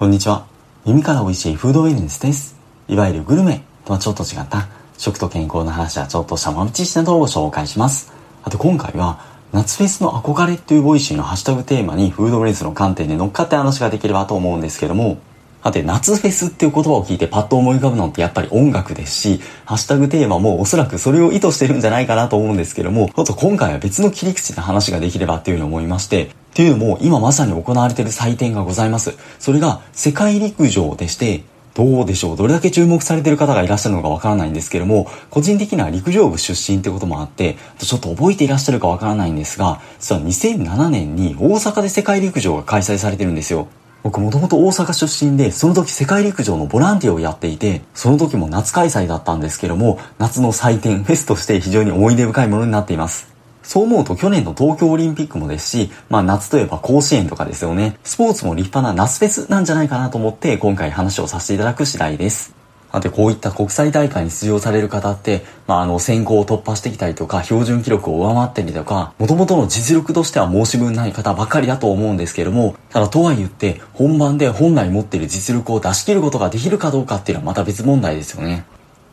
こんにちは。耳から美味しいフードウェルネスです。いわゆるグルメとはちょっと違った食と健康の話はちょっとした豆知識などをご紹介します。あと今回は夏フェスの憧れというボイシーのハッシュタグテーマにフードウェルネスの観点で乗っかって話ができればと思うんですけども、さて、夏フェスっていう言葉を聞いてパッと思い浮かぶのってやっぱり音楽ですし、ハッシュタグテーマもおそらくそれを意図してるんじゃないかなと思うんですけども、ちょっと今回は別の切り口で話ができればっていうふうに思いまして、っていうのも今まさに行われている祭典がございます。それが世界陸上でして、どうでしょう？どれだけ注目されてる方がいらっしゃるのかわからないんですけども、個人的には陸上部出身ってこともあって、ちょっと覚えていらっしゃるかわからないんですが、実は2007年に大阪で世界陸上が開催されてるんですよ。僕もともと大阪出身で、その時世界陸上のボランティアをやっていて、その時も夏開催だったんですけども、夏の祭典、フェスとして非常に思い出深いものになっています。そう思うと去年の東京オリンピックもですし、まあ夏といえば甲子園とかですよね。スポーツも立派な夏フェスなんじゃないかなと思って今回話をさせていただく次第です。あとこういった国際大会に出場される方って、まあ、あの、選考を突破してきたりとか、標準記録を上回ったりとか、元々の実力としては申し分ない方ばかりだと思うんですけども、ただとは言って、本番で本来持っている実力を出し切ることができるかどうかっていうのはまた別問題ですよね。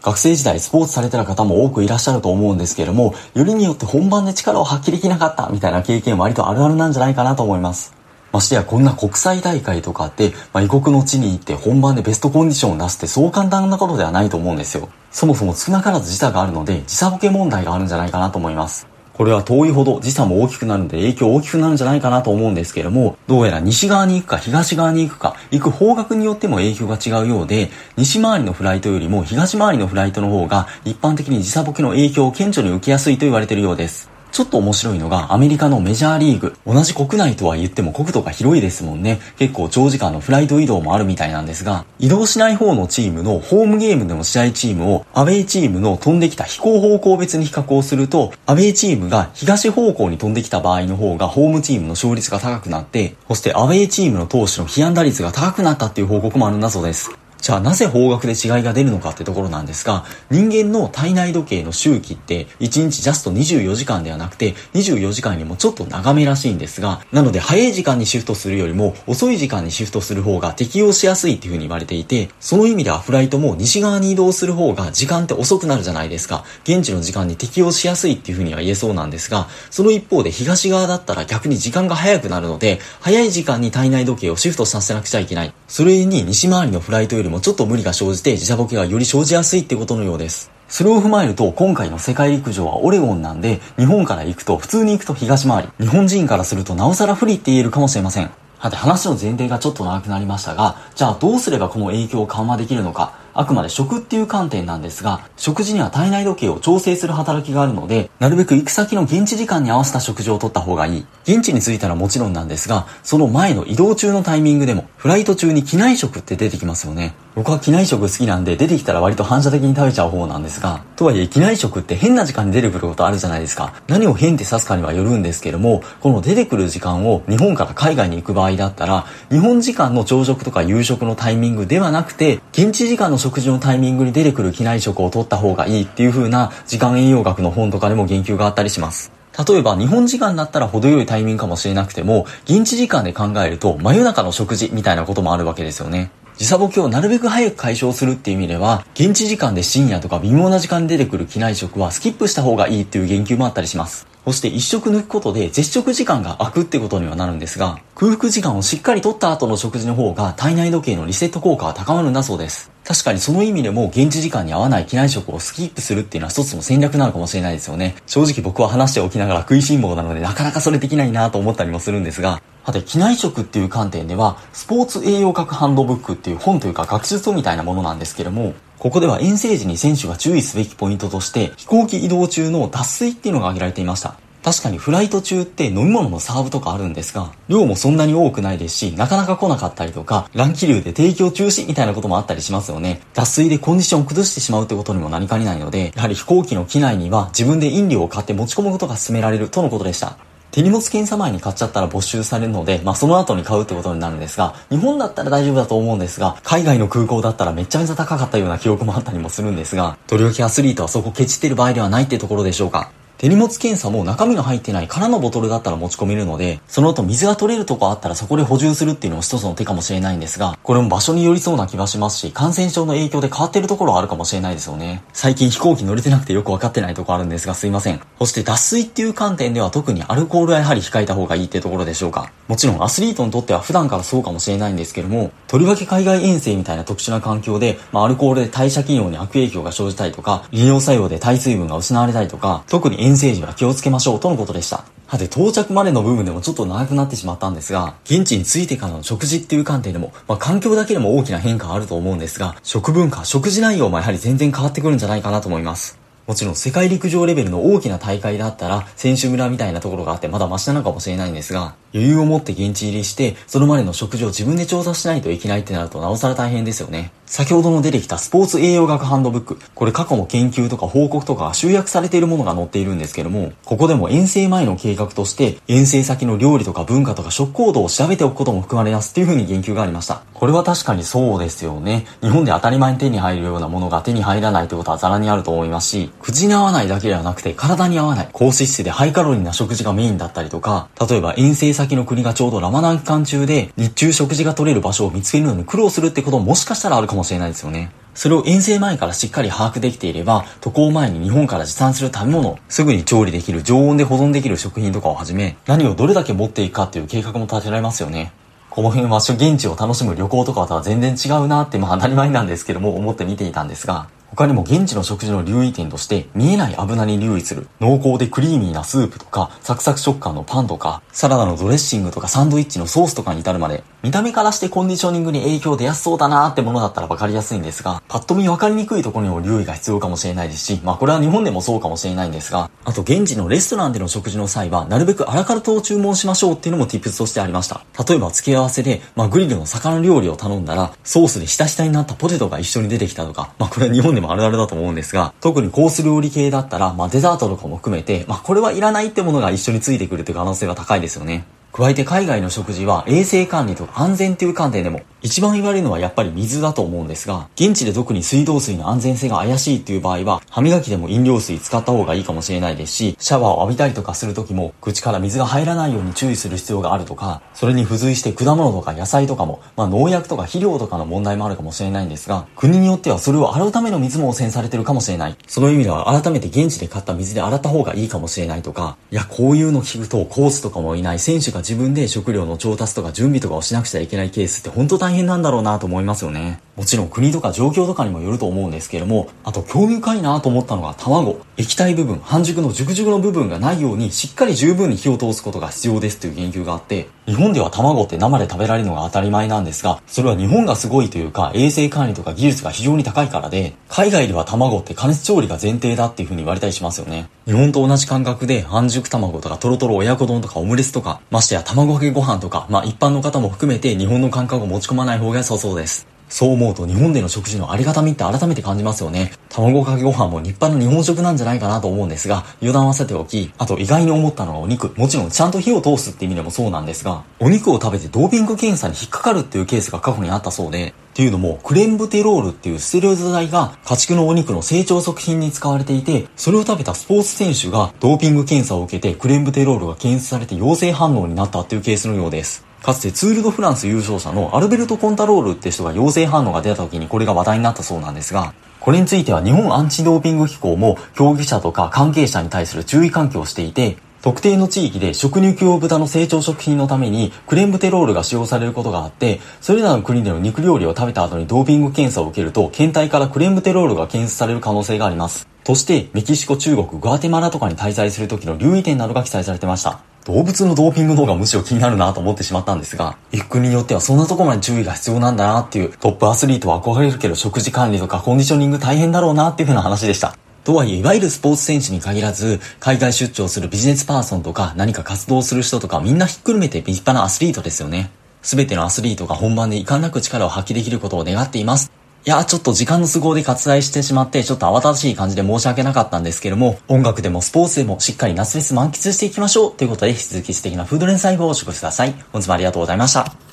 学生時代スポーツされてた方も多くいらっしゃると思うんですけれども、よりによって本番で力を発揮できなかったみたいな経験割とあるあるなんじゃないかなと思います。ましてやこんな国際大会とかって、まあ、異国の地に行って本番でベストコンディションを出すってそう簡単なことではないと思うんですよ。そもそも少なからず時差があるので、時差ボケ問題があるんじゃないかなと思います。これは遠いほど時差も大きくなるので影響大きくなるんじゃないかなと思うんですけれども、どうやら西側に行くか東側に行くか、行く方角によっても影響が違うようで、西回りのフライトよりも東回りのフライトの方が一般的に時差ボケの影響を顕著に受けやすいと言われているようです。ちょっと面白いのがアメリカのメジャーリーグ。同じ国内とは言っても国土が広いですもんね。結構長時間のフライト移動もあるみたいなんですが、移動しない方のチームのホームゲームでの試合チームをアウェイチームの飛んできた飛行方向別に比較をすると、アウェイチームが東方向に飛んできた場合の方がホームチームの勝率が高くなって、そしてアウェイチームの投手の被安打率が高くなったっていう報告もあるんだそうです。じゃあなぜ方角で違いが出るのかってところなんですが、人間の体内時計の周期って1日ジャスト24時間ではなくて24時間にもちょっと長めらしいんですが、なので早い時間にシフトするよりも遅い時間にシフトする方が適用しやすいっていう風に言われていて、その意味ではフライトも西側に移動する方が時間って遅くなるじゃないですか。現地の時間に適用しやすいっていう風には言えそうなんですが、その一方で東側だったら逆に時間が早くなるので、早い時間に体内時計をシフトさせなくちゃいけない。それに西回りのフライトよりもちょっと無理が生じて時差ボケがより生じやすいってことのようです。それを踏まえると、今回の世界陸上はオレゴンなんで、日本から行くと、普通に行くと東回り。日本人からするとなおさら不利って言えるかもしれません。はて話の前提がちょっと長くなりましたが、じゃあどうすればこの影響を緩和できるのか。あくまで食っていう観点なんですが、食事には体内時計を調整する働きがあるので、なるべく行く先の現地時間に合わせた食事をとった方がいい。現地に着いたらもちろんなんですが、その前の移動中のタイミングでも、フライト中に機内食って出てきますよね。僕は機内食好きなんで出てきたら割と反射的に食べちゃう方なんですが、とはいえ機内食って変な時間に出てくることあるじゃないですか。何を変って指すかにはよるんですけども、この出てくる時間を日本から海外に行く場合だったら、日本時間の朝食とか夕食のタイミングではなくて、現地時間の食事のタイミングに出てくる機内食を取った方がいいっていう風な時間栄養学の本とかでも言及があったりします。例えば日本時間だったら程よいタイミングかもしれなくても、現地時間で考えると真夜中の食事みたいなこともあるわけですよね。時差ボケをなるべく早く解消するっていう意味では、現地時間で深夜とか微妙な時間に出てくる機内食はスキップした方がいいっていう言及もあったりします。そして一食抜くことで絶食時間が空くってことにはなるんですが、空腹時間をしっかりとった後の食事の方が体内時計のリセット効果は高まるんだそうです。確かにその意味でも現地時間に合わない機内食をスキップするっていうのは一つの戦略なのかもしれないですよね。正直僕は話しておきながら食いしん坊なのでなかなかそれできないなと思ったりもするんですが、さて、機内食っていう観点では、スポーツ栄養学ハンドブックっていう本というか学術みたいなものなんですけども、ここでは遠征時に選手が注意すべきポイントとして、飛行機移動中の脱水っていうのが挙げられていました。確かにフライト中って飲み物のサーブとかあるんですが、量もそんなに多くないですし、なかなか来なかったりとか、乱気流で提供中止みたいなこともあったりしますよね。脱水でコンディションを崩してしまうってことにもなりかねないので、やはり飛行機の機内には自分で飲料を買って持ち込むことが勧められるとのことでした。手荷物検査前に買っちゃったら没収されるので、まあその後に買うってことになるんですが、日本だったら大丈夫だと思うんですが、海外の空港だったらめちゃめちゃ高かったような記憶もあったりもするんですが、とりわけアスリートはそこケチってる場合ではないってところでしょうか？手荷物検査も中身の入ってない空のボトルだったら持ち込めるので、その後水が取れるとこあったらそこで補充するっていうのも一つの手かもしれないんですが、これも場所によりそうな気がしますし、感染症の影響で変わってるところはあるかもしれないですよね。最近飛行機乗れてなくてよくわかってないとこあるんですがすいません。そして脱水っていう観点では特にアルコールはやはり控えた方がいいってところでしょうか。もちろんアスリートにとっては普段からそうかもしれないんですけども、とりわけ海外遠征みたいな特殊な環境で、まあ、アルコールで代謝機能に悪影響が生じたりとか、利尿作用で耐水分が失われたりとか、特に遠征時は気をつけましょうとのことでした。さて、到着までの部分でもちょっと長くなってしまったんですが、現地に着いてからの食事っていう観点でも、まあ、環境だけでも大きな変化あると思うんですが、食文化、食事内容もやはり全然変わってくるんじゃないかなと思います。もちろん世界陸上レベルの大きな大会だったら、選手村みたいなところがあってまだマシなのかもしれないんですが、余裕を持って現地入りして、そのまでの食事を自分で調査しないといけないってなるとなおさら大変ですよね。先ほどの出てきたスポーツ栄養学ハンドブック。これ過去の研究とか報告とか集約されているものが載っているんですけども、ここでも遠征前の計画として、遠征先の料理とか文化とか食行動を調べておくことも含まれますっていう風に言及がありました。これは確かにそうですよね。日本で当たり前に手に入るようなものが手に入らないということはザラにあると思いますし、口に合わないだけではなくて体に合わない、高脂質でハイカロリーな食事がメインだったりとか、例えば遠征先の国がちょうどラマダン期間中で日中食事が取れる場所を見つけるのに苦労するってことももしかしたらあるかももしれないですよね。それを遠征前からしっかり把握できていれば、渡航前に日本から持参する食べ物、すぐに調理できる常温で保存できる食品とかをはじめ、何をどれだけ持っていくかっていう計画も立てられますよね。この辺は現地を楽しむ旅行とかとは全然違うなってまあ当たり前なんですけども思って見ていたんですが、他にも現地の食事の留意点として見えない油に留意する濃厚でクリーミーなスープとかサクサク食感のパンとかサラダのドレッシングとかサンドイッチのソースとかに至るまで見た目からしてコンディショニングに影響出やすそうだなーってものだったら分かりやすいんですがパッと見分かりにくいところにも留意が必要かもしれないですしまあこれは日本でもそうかもしれないんですがあと現地のレストランでの食事の際はなるべくアラカルトを注文しましょうっていうのも tips としてありました。例えば付け合わせで、まあ、グリルの魚料理を頼んだらソースでひたひたになったポテトが一緒に出てきたとかまあこれは日本でもあるあるだと思うんですが、特にコース料理系だったら、まあデザートとかも含めて、まあこれはいらないってものが一緒についてくるという可能性は高いですよね。加えて海外の食事は衛生管理と安全っていう観点でも一番言われるのはやっぱり水だと思うんですが、現地で特に水道水の安全性が怪しいっていう場合は、歯磨きでも飲料水使った方がいいかもしれないですし、シャワーを浴びたりとかする時も、口から水が入らないように注意する必要があるとか、それに付随して果物とか野菜とかも、まあ農薬とか肥料とかの問題もあるかもしれないんですが、国によってはそれを洗うための水も汚染されてるかもしれない。その意味では改めて現地で買った水で洗った方がいいかもしれないとか、いや、こういうの聞くとコースとかもいない選手が自分で食料の調達とか準備とかをしなくちゃいけないケースって本当大変なんだろうなと思いますよね。もちろん国とか状況とかにもよると思うんですけれども、あと興味深いなと思ったのが卵。液体部分、半熟の熟熟の部分がないようにしっかり十分に火を通すことが必要ですという研究があって、日本では卵って生で食べられるのが当たり前なんですが、それは日本がすごいというか衛生管理とか技術が非常に高いからで、海外では卵って加熱調理が前提だっていう風に言われたりしますよね。日本と同じ感覚で半熟卵とかトロトロ親子丼とかオムレツとか、ましてや卵かけご飯とか、まあ一般の方も含めて日本の感覚を持ち込まない方が良さそうです。そう思うと日本での食事のありがたみって改めて感じますよね。卵かけご飯も立派な日本食なんじゃないかなと思うんですが、油断はさておき、あと意外に思ったのはお肉。もちろんちゃんと火を通すって意味でもそうなんですが、お肉を食べてドーピング検査に引っかかるっていうケースが過去にあったそうで、っていうのも、クレンブテロールっていうステロイド剤が家畜のお肉の成長促進に使われていて、それを食べたスポーツ選手がドーピング検査を受けてクレンブテロールが検出されて陽性反応になったっていうケースのようです。かつてツール・ド・フランス優勝者のアルベルト・コンタロールって人が陽性反応が出た時にこれが話題になったそうなんですが、これについては日本アンチドーピング機構も競技者とか関係者に対する注意喚起をしていて、特定の地域で食肉用豚の成長食品のためにクレンブテロールが使用されることがあって、それらの国での肉料理を食べた後にドーピング検査を受けると、検体からクレンブテロールが検出される可能性があります。として、メキシコ、中国、グアテマラとかに滞在する時の留意点などが記載されてました。動物のドーピングの方がむしろ気になるなと思ってしまったんですが、行くによってはそんなとこまで注意が必要なんだなっていうトップアスリートは憧れるけど食事管理とかコンディショニング大変だろうなっていう風な話でした。とはいえ、いわゆるスポーツ選手に限らず、海外出張するビジネスパーソンとか何か活動する人とかみんなひっくるめて立派なアスリートですよね。すべてのアスリートが本番で遺憾なく力を発揮できることを願っています。いや、ちょっと時間の都合で割愛してしまって、ちょっと慌ただしい感じで申し訳なかったんですけども、音楽でもスポーツでもしっかり夏フェス満喫していきましょうということで、引き続き素敵なフードレンサイ後をお過ごしください。本日もありがとうございました。